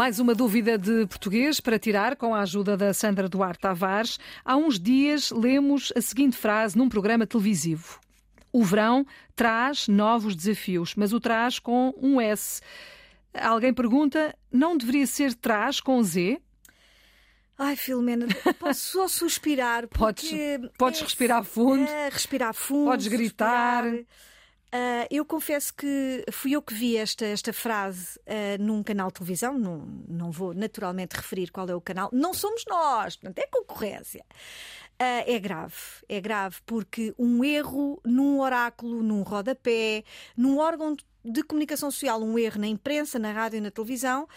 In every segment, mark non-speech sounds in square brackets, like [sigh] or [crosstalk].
Mais uma dúvida de português para tirar com a ajuda da Sandra Duarte Tavares. Há uns dias lemos a seguinte frase num programa televisivo: O verão traz novos desafios, mas o traz com um S. Alguém pergunta: não deveria ser traz com Z? Ai, Filomena, posso só suspirar. [laughs] Podes, podes é, respirar fundo. É, respirar fundo. Podes gritar. Uh, eu confesso que fui eu que vi esta, esta frase uh, num canal de televisão, não, não vou naturalmente referir qual é o canal, não somos nós, portanto é concorrência. Uh, é grave, é grave, porque um erro num oráculo, num rodapé, num órgão de comunicação social, um erro na imprensa, na rádio e na televisão,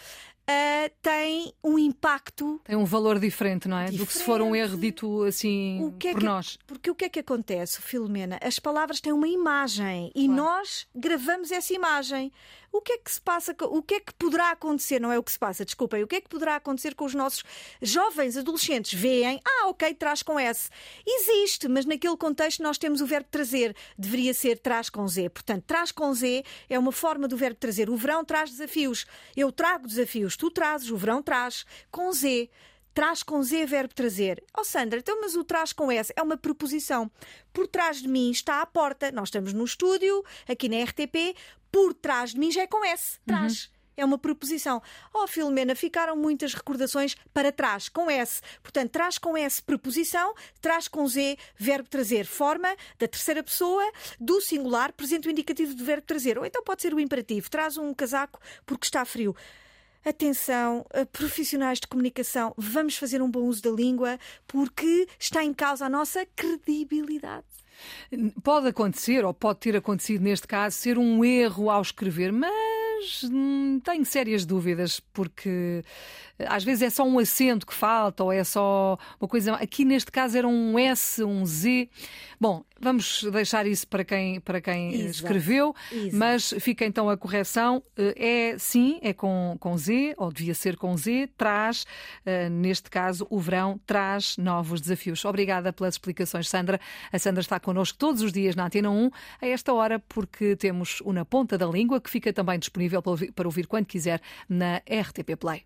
Uh, tem um impacto. Tem um valor diferente, não é? Diferente. Do que se for um erro dito assim é por que, nós. Porque o que é que acontece, Filomena? As palavras têm uma imagem e nós gravamos essa imagem o que é que se passa, o que é que poderá acontecer, não é o que se passa, desculpem, o que é que poderá acontecer com os nossos jovens adolescentes? Veem, ah, ok, traz com S. Existe, mas naquele contexto nós temos o verbo trazer, deveria ser traz com Z. Portanto, traz com Z é uma forma do verbo trazer. O verão traz desafios. Eu trago desafios, tu trazes, o verão traz com Z traz com Z verbo trazer. Oh Sandra, então mas o traz com S é uma preposição. Por trás de mim está a porta. Nós estamos no estúdio, aqui na RTP. Por trás de mim já é com S. Traz. Uhum. É uma preposição. Oh, Filomena, ficaram muitas recordações para trás, com S. Portanto, traz com S preposição, traz com Z verbo trazer, forma da terceira pessoa do singular, presente o indicativo do verbo trazer. Ou então pode ser o imperativo, traz um casaco porque está frio. Atenção, eh, profissionais de comunicação, vamos fazer um bom uso da língua porque está em causa a nossa credibilidade. Pode acontecer, ou pode ter acontecido neste caso, ser um erro ao escrever, mas hum, tenho sérias dúvidas, porque eh, às vezes é só um acento que falta, ou é só uma coisa. Aqui neste caso era um S, um Z. Bom, vamos deixar isso para quem, para quem Exato. escreveu, Exato. mas fica então a correção. Eh, é sim, é com, com Z, ou devia ser com Z, traz, eh, neste caso, o verão traz novos desafios. Obrigada pelas explicações, Sandra. A Sandra está connosco todos os dias na Antena 1, a esta hora, porque temos o Na Ponta da Língua, que fica também disponível para ouvir quando quiser na RTP Play.